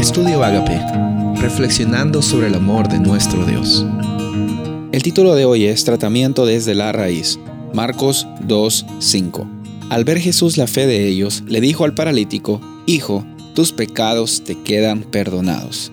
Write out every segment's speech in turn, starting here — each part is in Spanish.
Estudio Agape, reflexionando sobre el amor de nuestro Dios. El título de hoy es Tratamiento desde la raíz, Marcos 2:5. Al ver Jesús la fe de ellos, le dijo al paralítico, Hijo, tus pecados te quedan perdonados.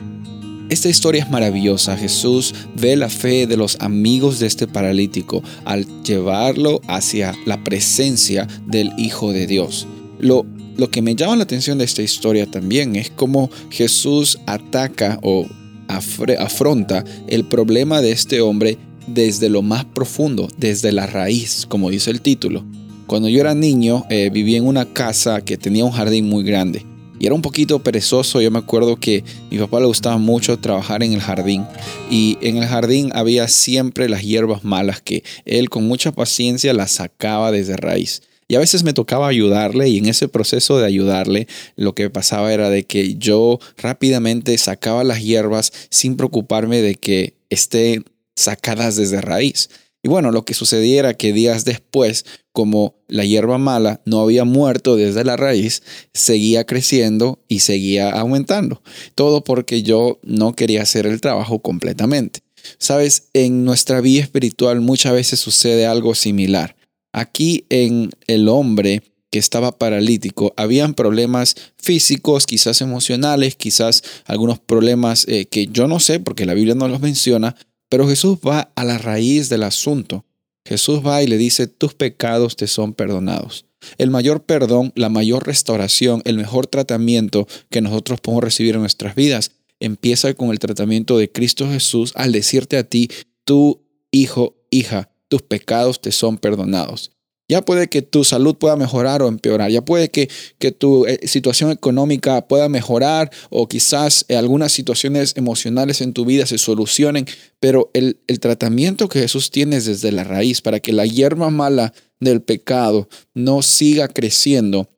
Esta historia es maravillosa. Jesús ve la fe de los amigos de este paralítico al llevarlo hacia la presencia del Hijo de Dios. Lo, lo que me llama la atención de esta historia también es cómo Jesús ataca o afronta el problema de este hombre desde lo más profundo, desde la raíz, como dice el título. Cuando yo era niño, eh, vivía en una casa que tenía un jardín muy grande y era un poquito perezoso. Yo me acuerdo que a mi papá le gustaba mucho trabajar en el jardín y en el jardín había siempre las hierbas malas que él con mucha paciencia las sacaba desde raíz. Y a veces me tocaba ayudarle y en ese proceso de ayudarle lo que pasaba era de que yo rápidamente sacaba las hierbas sin preocuparme de que estén sacadas desde raíz. Y bueno, lo que sucediera que días después, como la hierba mala no había muerto desde la raíz, seguía creciendo y seguía aumentando. Todo porque yo no quería hacer el trabajo completamente. Sabes, en nuestra vida espiritual muchas veces sucede algo similar. Aquí en el hombre que estaba paralítico, habían problemas físicos, quizás emocionales, quizás algunos problemas eh, que yo no sé porque la Biblia no los menciona, pero Jesús va a la raíz del asunto. Jesús va y le dice, tus pecados te son perdonados. El mayor perdón, la mayor restauración, el mejor tratamiento que nosotros podemos recibir en nuestras vidas empieza con el tratamiento de Cristo Jesús al decirte a ti, tu hijo, hija, tus pecados te son perdonados. Ya puede que tu salud pueda mejorar o empeorar. Ya puede que, que tu eh, situación económica pueda mejorar o quizás eh, algunas situaciones emocionales en tu vida se solucionen. Pero el, el tratamiento que Jesús tiene es desde la raíz para que la hierba mala del pecado no siga creciendo.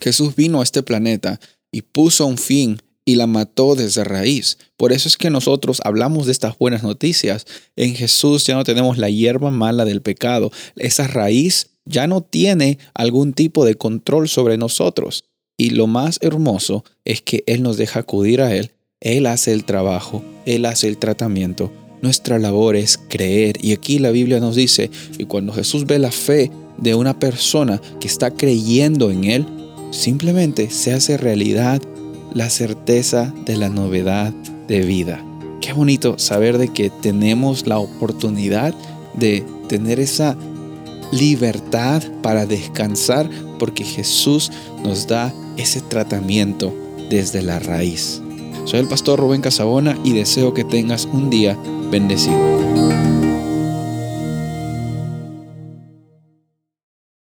Jesús vino a este planeta y puso un fin y la mató desde raíz. Por eso es que nosotros hablamos de estas buenas noticias. En Jesús ya no tenemos la hierba mala del pecado. Esa raíz ya no tiene algún tipo de control sobre nosotros. Y lo más hermoso es que Él nos deja acudir a Él. Él hace el trabajo, Él hace el tratamiento. Nuestra labor es creer. Y aquí la Biblia nos dice que cuando Jesús ve la fe de una persona que está creyendo en Él, simplemente se hace realidad la certeza de la novedad de vida. Qué bonito saber de que tenemos la oportunidad de tener esa libertad para descansar porque Jesús nos da ese tratamiento desde la raíz. Soy el pastor Rubén Casabona y deseo que tengas un día bendecido.